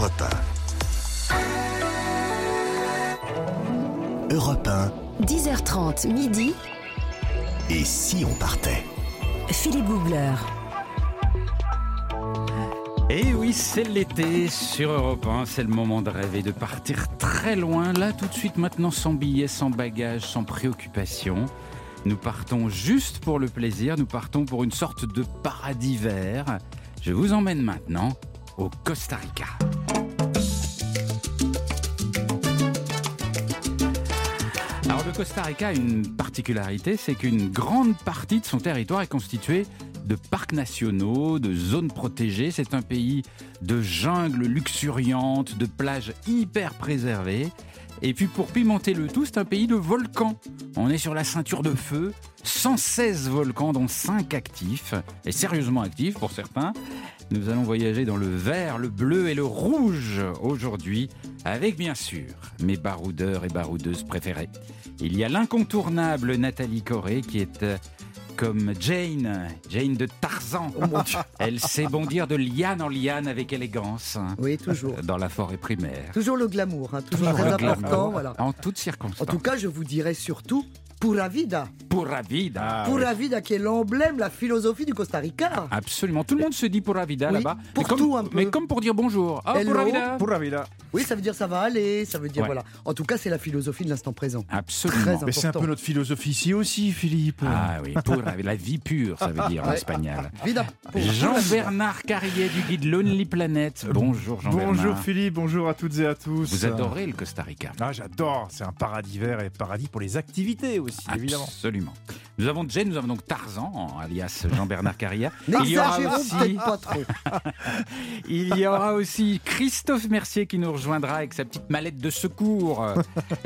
Europe 1. Europe 1. 10h30 midi. Et si on partait? Philippe Googler. Et Eh oui, c'est l'été sur Europe 1, c'est le moment de rêver, de partir très loin, là tout de suite maintenant sans billets, sans bagages, sans préoccupation. Nous partons juste pour le plaisir, nous partons pour une sorte de paradis vert. Je vous emmène maintenant au Costa Rica. Alors le Costa Rica a une particularité, c'est qu'une grande partie de son territoire est constituée de parcs nationaux, de zones protégées. C'est un pays de jungle luxuriante, de plages hyper préservées. Et puis pour pimenter le tout, c'est un pays de volcans. On est sur la ceinture de feu, 116 volcans dont 5 actifs, et sérieusement actifs pour certains. Nous allons voyager dans le vert, le bleu et le rouge aujourd'hui, avec bien sûr mes baroudeurs et baroudeuses préférés. Il y a l'incontournable Nathalie Corée qui est euh, comme Jane, Jane de Tarzan. Elle sait bondir de liane en liane avec élégance Oui, toujours. dans la forêt primaire. Toujours le glamour, hein, toujours, Toujours très important. Voilà. En toutes En circonstances. tout cas, je vous dirais surtout Pura Vida. Pura vida. Pura Vida qui est l'emblème, la philosophie du Costa Rica. Absolument. Tout le monde se dit pura vida Oui, là-bas. pour mais comme, tout un peu. Mais comme pour dire bonjour. Ah, Hello. pura vida. Pura vida. Oui, ça veut dire ça va aller, ça veut dire Ouais. voilà. En tout cas, c'est la philosophie de l'instant présent. Absolument. Très Mais c'est un peu notre philosophie ici aussi, Philippe. Ah oui, pura vida. La vie pure, ça veut dire en espagnol. Jean-Bernard Carrier du guide Lonely Planet. Bonjour Jean-Bernard. Bonjour Philippe, bonjour à toutes et à tous. Vous adorez le Costa Rica Ah, j'adore. C'est un paradis vert et paradis pour les activités aussi, évidemment. Absolument. Nous avons Jane, nous avons donc Tarzan, alias Jean-Bernard Carrière. Il y aura aussi- peut-être pas trop. Il y aura aussi Christophe Mercier qui nous rejoindra avec sa petite mallette de secours euh,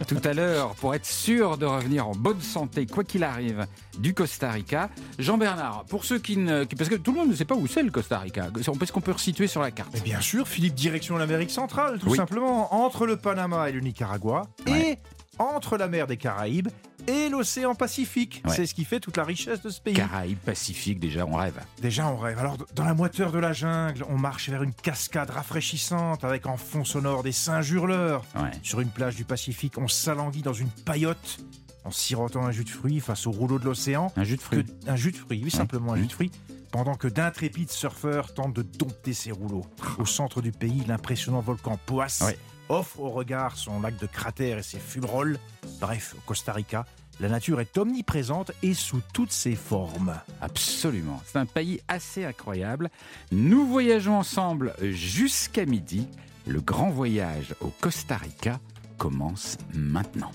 tout à l'heure pour être sûr de revenir en bonne santé, quoi qu'il arrive, du Costa Rica. Jean-Bernard, pour ceux qui ne. Parce que tout le monde ne sait pas où c'est le Costa Rica. Est-ce qu'on peut resituer sur la carte? Mais bien sûr, Philippe, direction l'Amérique centrale, tout Oui. simplement, entre le Panama et le Nicaragua, Ouais. et entre la mer des Caraïbes et l'océan Pacifique. Ouais. C'est ce qui fait toute la richesse de ce pays. Caraïbes, Pacifique, déjà, on rêve. Déjà, on rêve. Alors, dans la moiteur de la jungle, on marche vers une cascade rafraîchissante avec en fond sonore des singes hurleurs. Ouais. Sur une plage du Pacifique, on s'alanguit dans une paillote en sirotant un jus de fruits face au rouleau de l'océan. Un jus de Que- fruits. un jus de fruits, oui, simplement un Mmh. jus de fruits. Pendant que d'intrépides surfeurs tentent de dompter ces rouleaux. Au centre du pays, l'impressionnant volcan Poas Ouais. Offre au regard son lac de cratères et ses fumerolles. Bref, au Costa Rica, la nature est omniprésente et sous toutes ses formes. Absolument. C'est un pays assez incroyable. Nous voyageons ensemble jusqu'à midi. Le grand voyage au Costa Rica commence maintenant.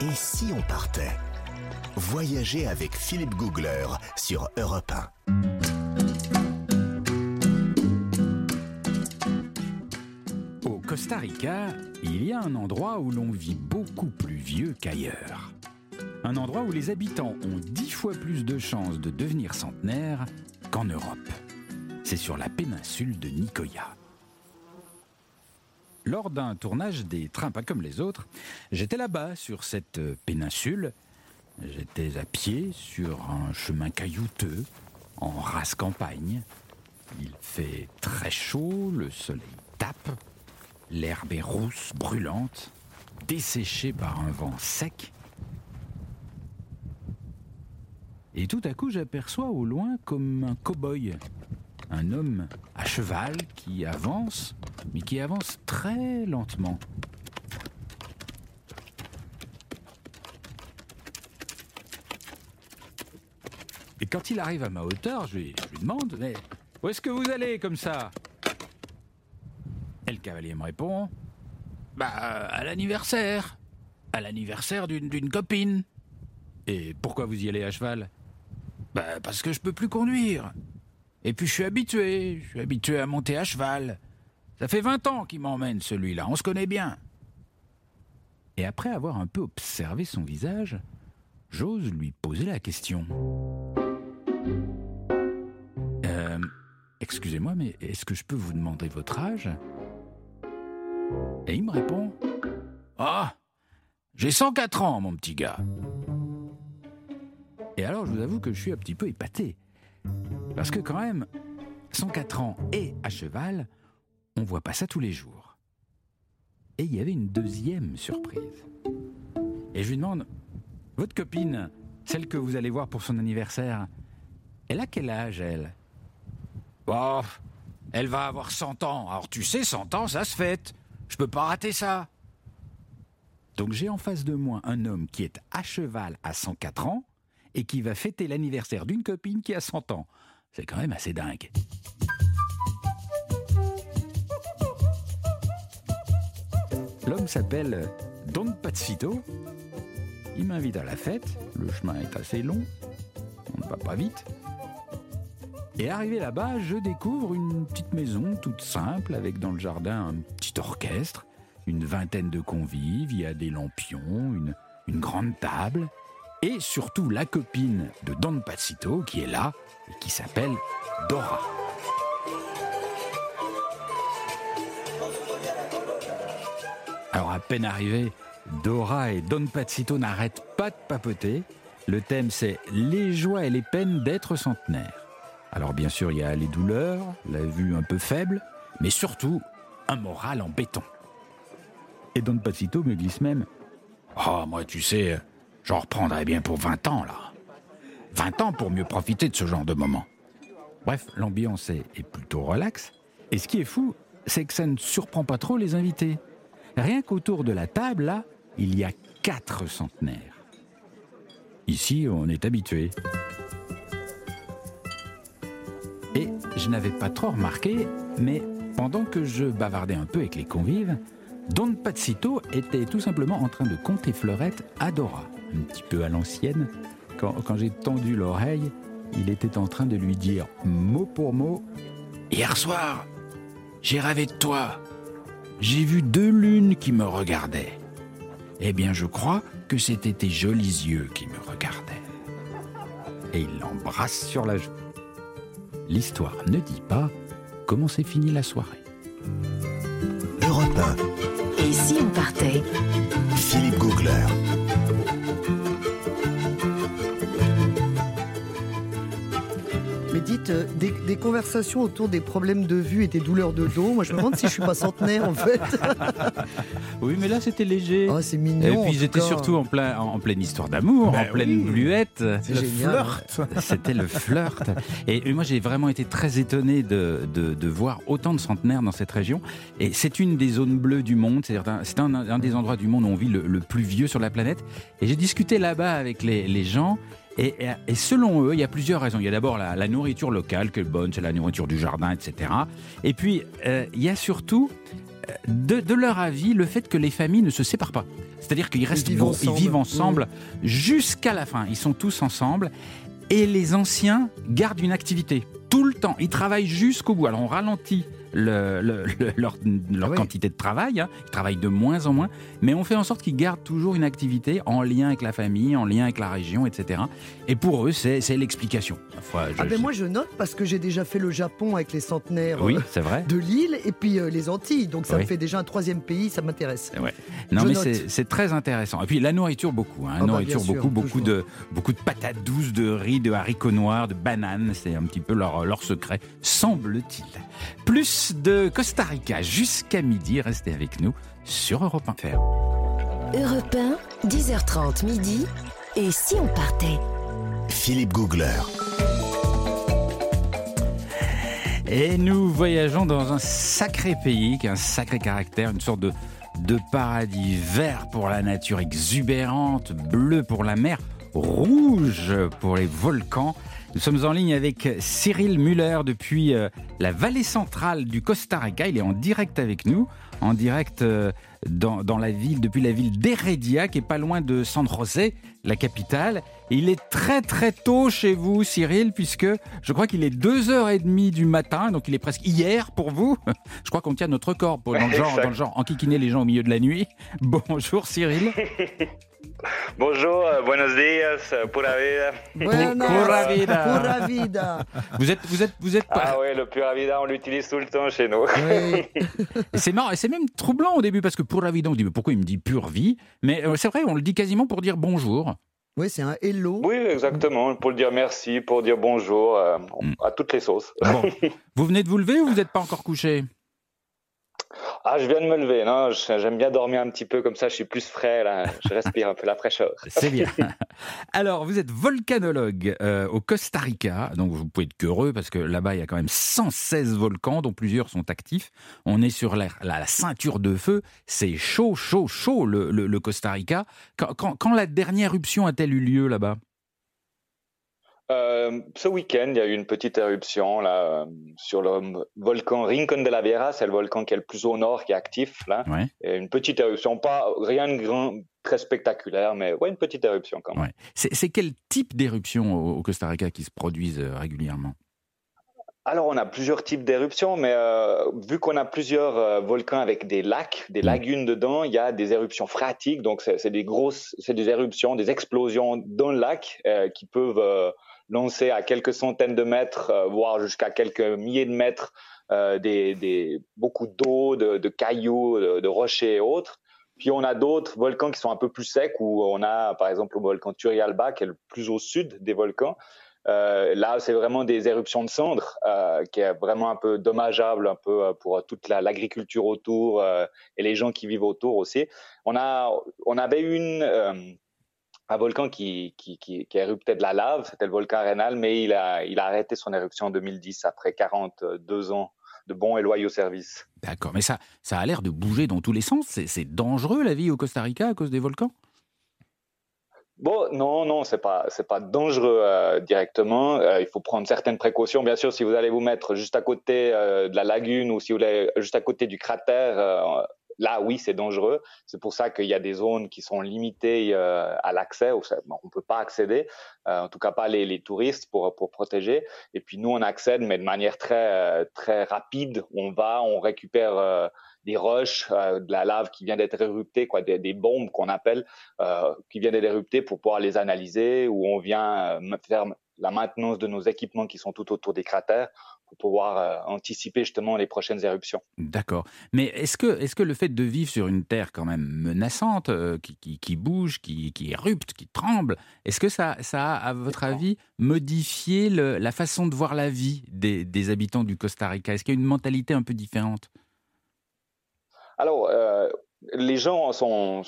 Et si on partait? Voyager avec Philippe Googler sur Europe 1. Costa Rica, il y a un endroit où l'on vit beaucoup plus vieux qu'ailleurs. Un endroit où les habitants ont dix fois plus de chances de devenir centenaires qu'en Europe. C'est sur la péninsule de Nicoya. Lors d'un tournage des trains pas comme les autres, j'étais là-bas sur cette péninsule. J'étais à pied sur un chemin caillouteux, en race campagne. Il fait très chaud, le soleil tape, l'herbe est rousse, brûlante, desséchée par un vent sec. Et tout à coup, j'aperçois au loin comme un cow-boy, un homme à cheval qui avance, mais qui avance très lentement. Et quand il arrive à ma hauteur, je lui, demande Mais où est-ce que vous allez comme ça? Cavalier me répond Bah, à l'anniversaire. À l'anniversaire d'une d'une copine. Et pourquoi vous y allez à cheval? Bah, parce que je peux plus conduire. Et puis je suis habitué, je suis habitué à monter à cheval. Ça fait 20 ans qu'il m'emmène celui-là, on se connaît bien. Et après avoir un peu observé son visage, j'ose lui poser la question. Euh, excusez-moi, mais est-ce que je peux vous demander votre âge? Et il me répond Ah, j'ai 104 ans, mon petit gars. Et alors, je vous avoue que je suis un petit peu épaté. Parce que quand même, 104 ans et à cheval, on voit pas ça tous les jours. Et il y avait une deuxième surprise. Et je lui demande, votre copine, celle que vous allez voir pour son anniversaire, elle a quel âge, elle? Oh, elle va avoir 100 ans. Alors tu sais, 100 ans, ça se fête. Je peux pas rater ça. Donc j'ai en face de moi un homme qui est à cheval à 104 ans et qui va fêter l'anniversaire d'une copine qui a 100 ans. C'est quand même assez dingue. L'homme s'appelle Don Pazito. Il m'invite à la fête. Le chemin est assez long. On ne va pas vite. Et arrivé là-bas, je découvre une petite maison toute simple avec dans le jardin un petit orchestre, une vingtaine de convives, il y a des lampions, une, grande table et surtout la copine de Don Pazito qui est là et qui s'appelle Dora. Alors à peine arrivé, Dora et Don Pazito n'arrêtent pas de papoter. Le thème c'est les joies et les peines d'être centenaire. Alors bien sûr, il y a les douleurs, la vue un peu faible, mais surtout un moral en béton. Et Don Pazito me glisse même Oh, moi, tu sais, j'en reprendrais bien pour 20 ans, là. 20 ans pour mieux profiter de ce genre de moment. Bref, l'ambiance est, est plutôt relaxe. Et ce qui est fou, c'est que ça ne surprend pas trop les invités. Rien qu'autour de la table, là, il y a quatre centenaires. Ici, on est habitué. Je n'avais pas trop remarqué, mais pendant que je bavardais un peu avec les convives, Don Pazito était tout simplement en train de compter fleurettes à Dora, un petit peu à l'ancienne. Quand, quand j'ai tendu l'oreille, il était en train de lui dire mot pour mot Hier soir, j'ai rêvé de toi. J'ai vu deux lunes qui me regardaient. Eh bien, je crois que c'était tes jolis yeux qui me regardaient. Et il l'embrasse sur la joue. L'histoire ne dit pas comment s'est finie la soirée. Europe Et si on partait? 1, Philippe Googler. Euh, des, des conversations autour des problèmes de vue et des douleurs de dos, moi je me demande si je suis pas centenaire en fait. Oui, mais là c'était léger. Oh, c'est Et mignon. en puis ils étaient surtout en, plein, en pleine histoire d'amour, Ben en pleine oui. bluette. C'est Le flirt. C'était le flirt. Et moi, j'ai vraiment été très étonné de, de- de voir autant de centenaires dans cette région. Et c'est une des zones bleues du monde. C'est un, c'est un, un des endroits du monde où on vit le, le plus vieux sur la planète. Et j'ai discuté là-bas avec les, les gens. Et, et- et selon eux, il y a plusieurs raisons. Il y a d'abord la, la nourriture locale, qui est bonne, c'est la nourriture du jardin, etc. Et puis, euh, il y a surtout, euh, de, de leur avis, le fait que les familles ne se séparent pas. C'est-à-dire qu'ils restent vivent gros- ensemble. ils vivent ensemble jusqu'à la fin. Ils sont tous ensemble. Et les anciens gardent une activité tout le temps. Ils travaillent jusqu'au bout. Alors on ralentit le- le- le- leur, leur Ah oui. quantité de travail. hein. Ils travaillent de moins en moins. Mais on fait en sorte qu'ils gardent toujours une activité en lien avec la famille, en lien avec la région, etc. Et pour eux, c'est l'explication. Enfin, Ah ben moi je note parce que j'ai déjà fait le Japon avec les centenaires Oui, euh, vrai. de l'île et puis euh, les Antilles. Donc ça Oui. me fait déjà un troisième pays, ça m'intéresse. Non, Je mais c'est très intéressant. Et puis la nourriture, beaucoup. Hein. Ah bah, nourriture, sûr, beaucoup, beaucoup toujours. de, beaucoup de patates douces, de riz, de haricots noirs, de bananes. C'est un petit peu leur, leur secret, semble-t-il. Plus de Costa Rica jusqu'à midi. Restez avec nous sur Europe 1 Faire. Europe 1, 10h30 midi. Et si on partait? Philippe Googler. Et nous voyageons dans un sacré pays qui a un sacré caractère, une sorte de, de paradis vert pour la nature exubérante, bleu pour la mer, rouge pour les volcans. Nous sommes en ligne avec Cyril Muller depuis euh, la vallée centrale du Costa Rica. Il est en direct avec nous, en direct euh, dans, dans la ville, depuis la ville d'Heredia, qui est pas loin de San José, la capitale. Et il est très très tôt chez vous, Cyril, puisque je crois qu'il est 2h30 du matin, donc il est presque hier pour vous. Je crois qu'on tient notre pour, dans, le genre, dans le genre enquiquiner les gens au milieu de la nuit. Bonjour Cyril. Bonjour, euh, buenos días, euh, pura vida. Buenas, Pura vida. pura vida. Vous êtes, vous êtes, vous êtes. Ah ouais, le pura vida, on l'utilise tout le temps chez nous. Oui. C'est marrant, et c'est même troublant au début parce que pour la vie, on dit mais pourquoi il me dit pure vie? Mais euh, c'est vrai, on le dit quasiment pour dire bonjour. Oui, c'est un hello. Oui, exactement, pour dire merci, pour dire bonjour euh, Mm. à toutes les sauces. Bon, vous venez de vous lever ou vous n'êtes pas encore couché? Ah, je viens de me lever. Non, j'aime bien dormir un petit peu comme ça. Je suis plus frais là. Je respire un peu la fraîcheur. C'est bien. Alors, vous êtes volcanologue euh, au Costa Rica, donc vous pouvez être heureux parce que là-bas il y a quand même 116 volcans, dont plusieurs sont actifs. On est sur la, la, ceinture de feu. C'est chaud, chaud, chaud le, Costa Rica. Quand la dernière éruption a-t-elle eu lieu là-bas? Euh, ce week-end, il y a eu une petite éruption là sur le volcan Rincon de la Viera, c'est le volcan qui est le plus au nord, qui est actif là. Et une petite éruption, pas rien de grand, très spectaculaire, mais ouais, une petite éruption quand même. C'est quel type d'éruption au, Costa Rica qui se produisent euh, régulièrement? Alors, on a plusieurs types d'éruptions, mais euh, vu qu'on a plusieurs volcans avec des lacs, des lagunes dedans, il y a des éruptions phréatiques. Donc, c'est des grosses, c'est des éruptions, des explosions dans le lac qui peuvent lancer à quelques centaines de mètres, euh, voire jusqu'à quelques milliers de mètres, euh, des, beaucoup d'eau, de, cailloux, de, rochers et autres. Puis on a d'autres volcans qui sont un peu plus secs, où on a par exemple le volcan Turrialba, qui est le plus au sud des volcans. Euh, là, c'est vraiment des éruptions de cendres, qui est vraiment un peu dommageable un peu pour toute l'agriculture autour et les gens qui vivent autour aussi. On a, on avait une un volcan qui, qui, qui, qui éruptait de la lave, c'était le volcan Arenal, mais il a, il a arrêté son éruption en 2010 après 42 ans de bons et loyaux services. D'accord, mais ça, ça a l'air de bouger dans tous les sens. C'est dangereux la vie au Costa Rica à cause des volcans? Bon, non, non, c'est pas, c'est pas dangereux euh, directement. Euh, il faut prendre certaines précautions. Bien sûr, si vous allez vous mettre juste à côté euh, de la lagune ou si vous allez juste à côté du cratère, là, oui, c'est dangereux. C'est pour ça qu'il y a des zones qui sont limitées euh, à l'accès. On ne peut pas accéder, euh, en tout cas pas les, touristes pour, pour protéger. Et puis nous, on accède, mais de manière très, euh, très rapide. On va, on récupère des roches, de la lave qui vient d'être éruptée, quoi, des, des bombes qu'on appelle, qui viennent d'être éruptées pour pouvoir les analyser, ou on vient faire la maintenance de nos équipements qui sont tout autour des cratères pour pouvoir euh, anticiper justement les prochaines éruptions. D'accord. Mais est-ce que, est que le fait de vivre sur une terre quand même menaçante, euh, qui, qui, bouge, qui, qui, érupte, qui tremble, est-ce que ça, ça a, à votre avis, modifié la façon de voir la vie des, des habitants du Costa Rica? Est-ce qu'il y a une mentalité un peu différente? Alors, euh, les gens sont,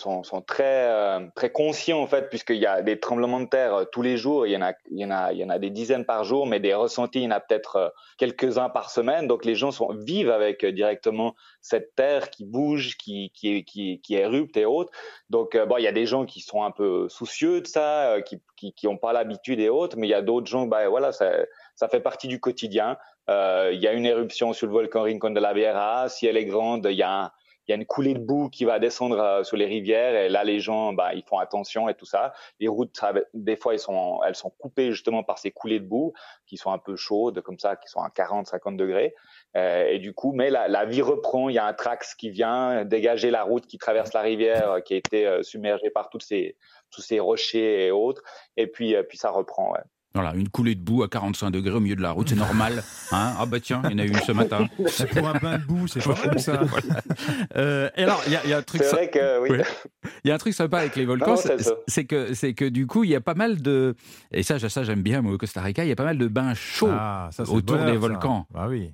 euh, très conscients en fait, puisqu'il y a des tremblements de terre euh, tous les jours. Il y en a, des dizaines par jour, mais des ressentis, il y en a peut-être euh, quelques-uns par semaine. Donc les gens sont, vivent avec directement cette terre qui bouge, qui, érupte et autres. Donc bon, il y a des gens qui sont un peu soucieux de ça, qui, qui, qui ont pas l'habitude et autres, mais il y a d'autres gens, bah voilà, ça, ça fait partie du quotidien. Il y a une éruption sur le volcan Rincon de la Viera. Si elle est grande, il y a un il y a une coulée de boue qui va descendre euh, sur les rivières et là les gens bah, ils font attention et tout ça. Les routes des fois elles sont elles sont coupées justement par ces coulées de boue qui sont un peu chaudes comme ça, qui sont à 40 50 degrés euh, et du coup mais la, la, vie reprend. Il y a un trax qui vient dégager la route qui traverse la rivière euh, qui a été euh, submergée par toutes ces tous ces rochers et autres et puis puis ça reprend. Ouais. Voilà, une coulée de boue à 45 degrés au milieu de la route, c'est normal. Hein ah bah tiens, il y en a eu une ce matin. C'est pour un bain de boue, c'est pas mal ça. Euh, et alors, il y, a un truc. C'est vrai que oui. Il y a un truc sympa avec les volcans, c'est que c'est que du coup, il y a pas mal de et ça, ça j'aime bien moi, au Costa Rica, il y a pas mal de bains chauds ah, autour des volcans. Ah oui.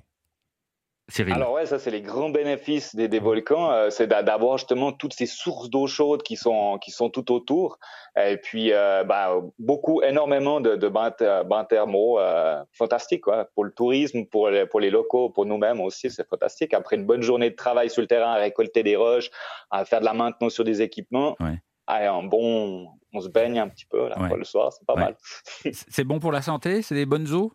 Alors ouais, ça c'est les grands bénéfices des, des volcans, euh, c'est d'avoir justement toutes ces sources d'eau chaude qui sont qui sont tout autour, et puis euh, bah, beaucoup, énormément de, de bains, bains thermaux, euh, fantastique quoi, pour le tourisme, pour les, pour les locaux, pour nous-mêmes aussi, c'est fantastique. Après une bonne journée de travail sur le terrain, à récolter des roches, à faire de la maintenance sur des équipements, ouais. Un bon, on se baigne un petit peu là, le soir, c'est pas mal. c'est bon pour la santé, c'est des bonnes eaux?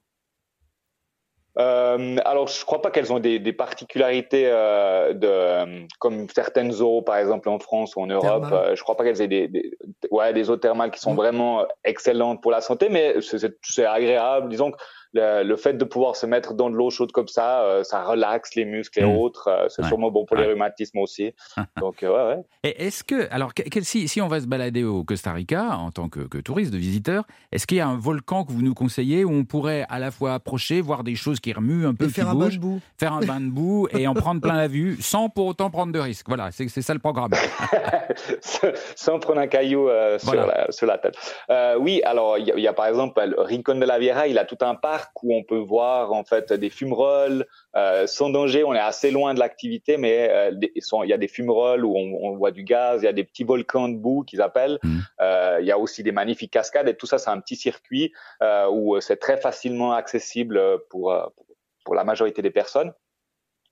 Euh, alors, je crois pas qu'elles ont des, des particularités euh, de, comme certaines eaux, par exemple en France ou en Europe. Euh, je crois pas qu'elles aient des, des, ouais, des eaux thermales qui sont vraiment excellentes pour la santé, mais c'est agréable. Disons que le, fait de pouvoir se mettre dans de l'eau chaude comme ça, euh, ça relaxe les muscles et mm. autres. Euh, c'est sûrement bon pour les rhumatismes aussi. Donc, euh, ouais, ouais. Et est-ce que, alors, si, si, on va se balader au Costa Rica en tant que, que touriste, de visiteur, est-ce qu'il y a un volcan que vous nous conseillez où on pourrait à la fois approcher, voir des choses qui remuent un peu, et faire un bain de boue, faire un bain de boue et en prendre plein la vue, sans pour autant prendre de risques. Voilà, c'est ça le programme. sans prendre un caillou sur, la, sur, la, tête. oui, alors il y, y, a par exemple Rincon de la Viera, il a tout un parc parc où on peut voir en fait des fumerolles euh, sans danger. On est assez loin de l'activité, mais euh, il y a des fumerolles où on, on, voit du gaz. Il y a des petits volcans de boue qu'ils appellent. Mmh. Euh, il y a aussi des magnifiques cascades et tout ça, c'est un petit circuit où c'est très facilement accessible pour, pour la majorité des personnes.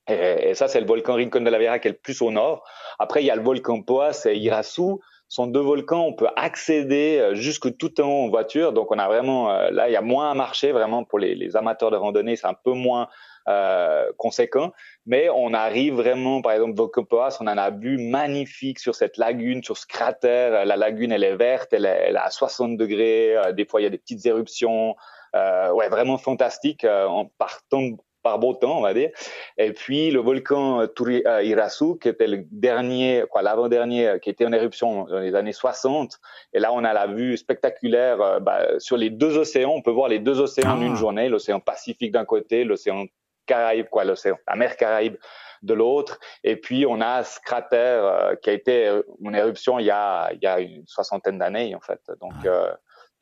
Et, et ça, c'est le volcan Rincon de la Vieja qui est le plus au nord. Après, il y a le volcan Poas et Irasu sont deux volcans, on peut accéder euh, jusque tout en haut en voiture. Donc on a vraiment, euh, là, il y a moins à marcher vraiment pour les, les amateurs de randonnée, c'est un peu moins euh, conséquent. Mais on arrive vraiment, par exemple, Vocopoas, on en a vu magnifique sur cette lagune, sur ce cratère. La lagune, elle est verte, elle est, elle est à 60 degrés. des fois, il y a des petites éruptions. Euh, ouais, vraiment fantastique en partant par beau temps, on va dire. Et puis le volcan euh, Turi, euh, Irasu, qui était le dernier, quoi, l'avant-dernier, euh, qui était en éruption dans les années 60. Et là, on a la vue spectaculaire bah, sur les deux océans. On peut voir les deux océans en une ah. journée, l'océan Pacifique d'un côté, l'océan Caraïbe, quoi, l'océan, la mer Caraïbe de l'autre. Et puis on a ce cratère qui a été en éruption il y a, il y a une soixantaine d'années en fait. Donc ah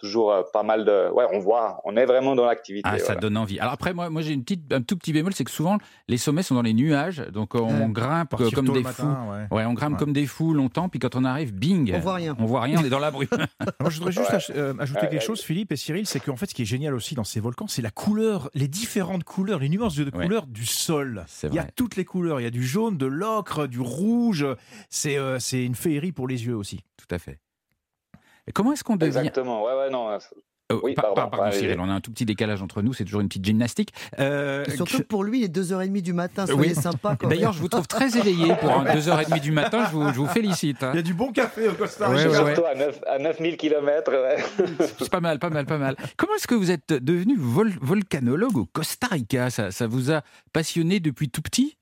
toujours euh, pas mal de. Ouais, on voit, on est vraiment dans l'activité. Ah, ça donne envie. Alors après, moi, moi j'ai une petite, un tout petit bémol, c'est que souvent les sommets sont dans les nuages, donc on grimpe comme des fous. Ouais. on grimpe comme des fous longtemps, puis quand on arrive, bing, on voit rien. On voit rien, on est dans la brume. moi, je voudrais juste euh, ajouter quelque chose, Philippe et Cyril, c'est qu'en fait, ce qui est génial aussi dans ces volcans, c'est la couleur, les différentes couleurs, les nuances de couleurs du sol. Il y a toutes les couleurs. Il y a du jaune, de l'ocre, du rouge. C'est euh, c'est une féerie pour les yeux aussi. Tout à fait. Comment est-ce qu'on devient Exactement. Ouais, ouais, non. Oh, oui, pardon, Cyril, on a un tout petit décalage entre nous, c'est toujours une petite gymnastique. Euh, surtout pour lui, il est 2h30 du matin, soyez oui. sympa. D'ailleurs, je vous trouve très éveillé pour 2h30 du matin, je vous, je vous félicite. Hein. Il y a du bon café au Costa Rica. surtout à, 9, à 9000 km. c'est pas mal, pas mal, pas mal. Comment est-ce que vous êtes devenu volcanologue au Costa Rica? Ça, ça vous a passionné depuis tout petit?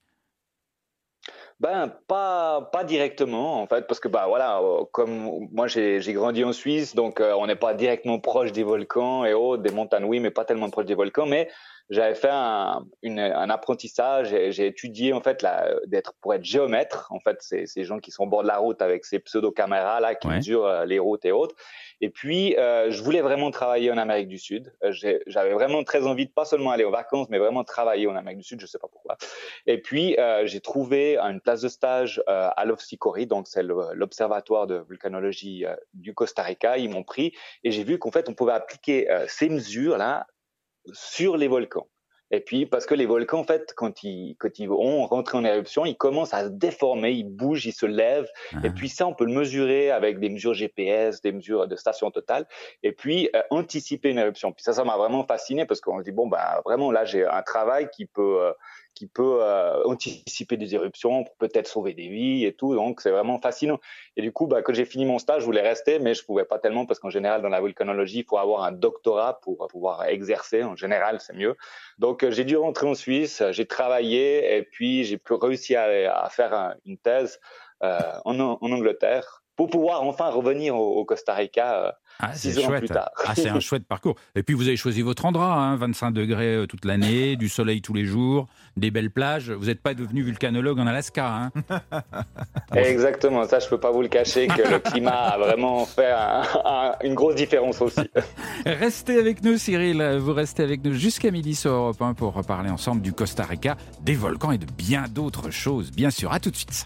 Ben pas pas directement en fait parce que bah voilà euh, comme moi j'ai grandi en Suisse donc euh, on n'est pas directement proche des volcans et autres des montagnes oui mais pas tellement proche des volcans mais j'avais fait un, une, un apprentissage, j'ai étudié en fait d'être pour être géomètre. En fait, c'est ces gens qui sont au bord de la route avec ces pseudo caméras là qui mesurent euh, les routes et autres. Et puis, euh, je voulais vraiment travailler en Amérique du Sud. Euh, j'avais vraiment très envie de pas seulement aller aux vacances, mais vraiment travailler en Amérique du Sud. Je sais pas pourquoi. Et puis, euh, j'ai trouvé une place de stage euh, à l'Ofsicori, donc c'est l'observatoire de volcanologie du Costa Rica. Ils m'ont pris et j'ai vu qu'en fait, on pouvait appliquer ces mesures là sur les volcans. Et puis, parce que les volcans, en fait, quand ils, quand ils ont rentré en éruption, ils commencent à se déformer, ils bougent, ils se lèvent. Et ah. puis ça, on peut le mesurer avec des mesures GPS, des mesures de station totale. Et puis, euh, anticiper une éruption. Puis ça, ça m'a vraiment fasciné parce qu'on se dit, bon, bah, vraiment, là, j'ai un travail qui peut, euh, qui peut euh, anticiper des éruptions pour peut-être sauver des vies et tout. Donc, c'est vraiment fascinant. Et du coup, bah, quand j'ai fini mon stage, je voulais rester, mais je pouvais pas tellement parce qu'en général, dans la volcanologie, il faut avoir un doctorat pour pouvoir exercer. En général, c'est mieux. Donc, euh, j'ai dû rentrer en Suisse, j'ai travaillé et puis j'ai pu réussir à, faire une thèse euh, en, en Angleterre pour pouvoir enfin revenir au, Costa Rica euh, ah, six ans plus tard. Ah, c'est un chouette parcours. Et puis vous avez choisi votre endroit, hein, 25 degrés euh, toute l'année, du soleil tous les jours, des belles plages. Vous n'êtes pas devenu vulcanologue en Alaska. Hein Exactement, ça je peux pas vous le cacher que le climat a vraiment fait une grosse différence aussi. Restez avec nous Cyril, vous restez avec nous jusqu'à midi sur Europe 1 pour reparler ensemble du Costa Rica, des volcans et de bien d'autres choses. Bien sûr, à tout de suite.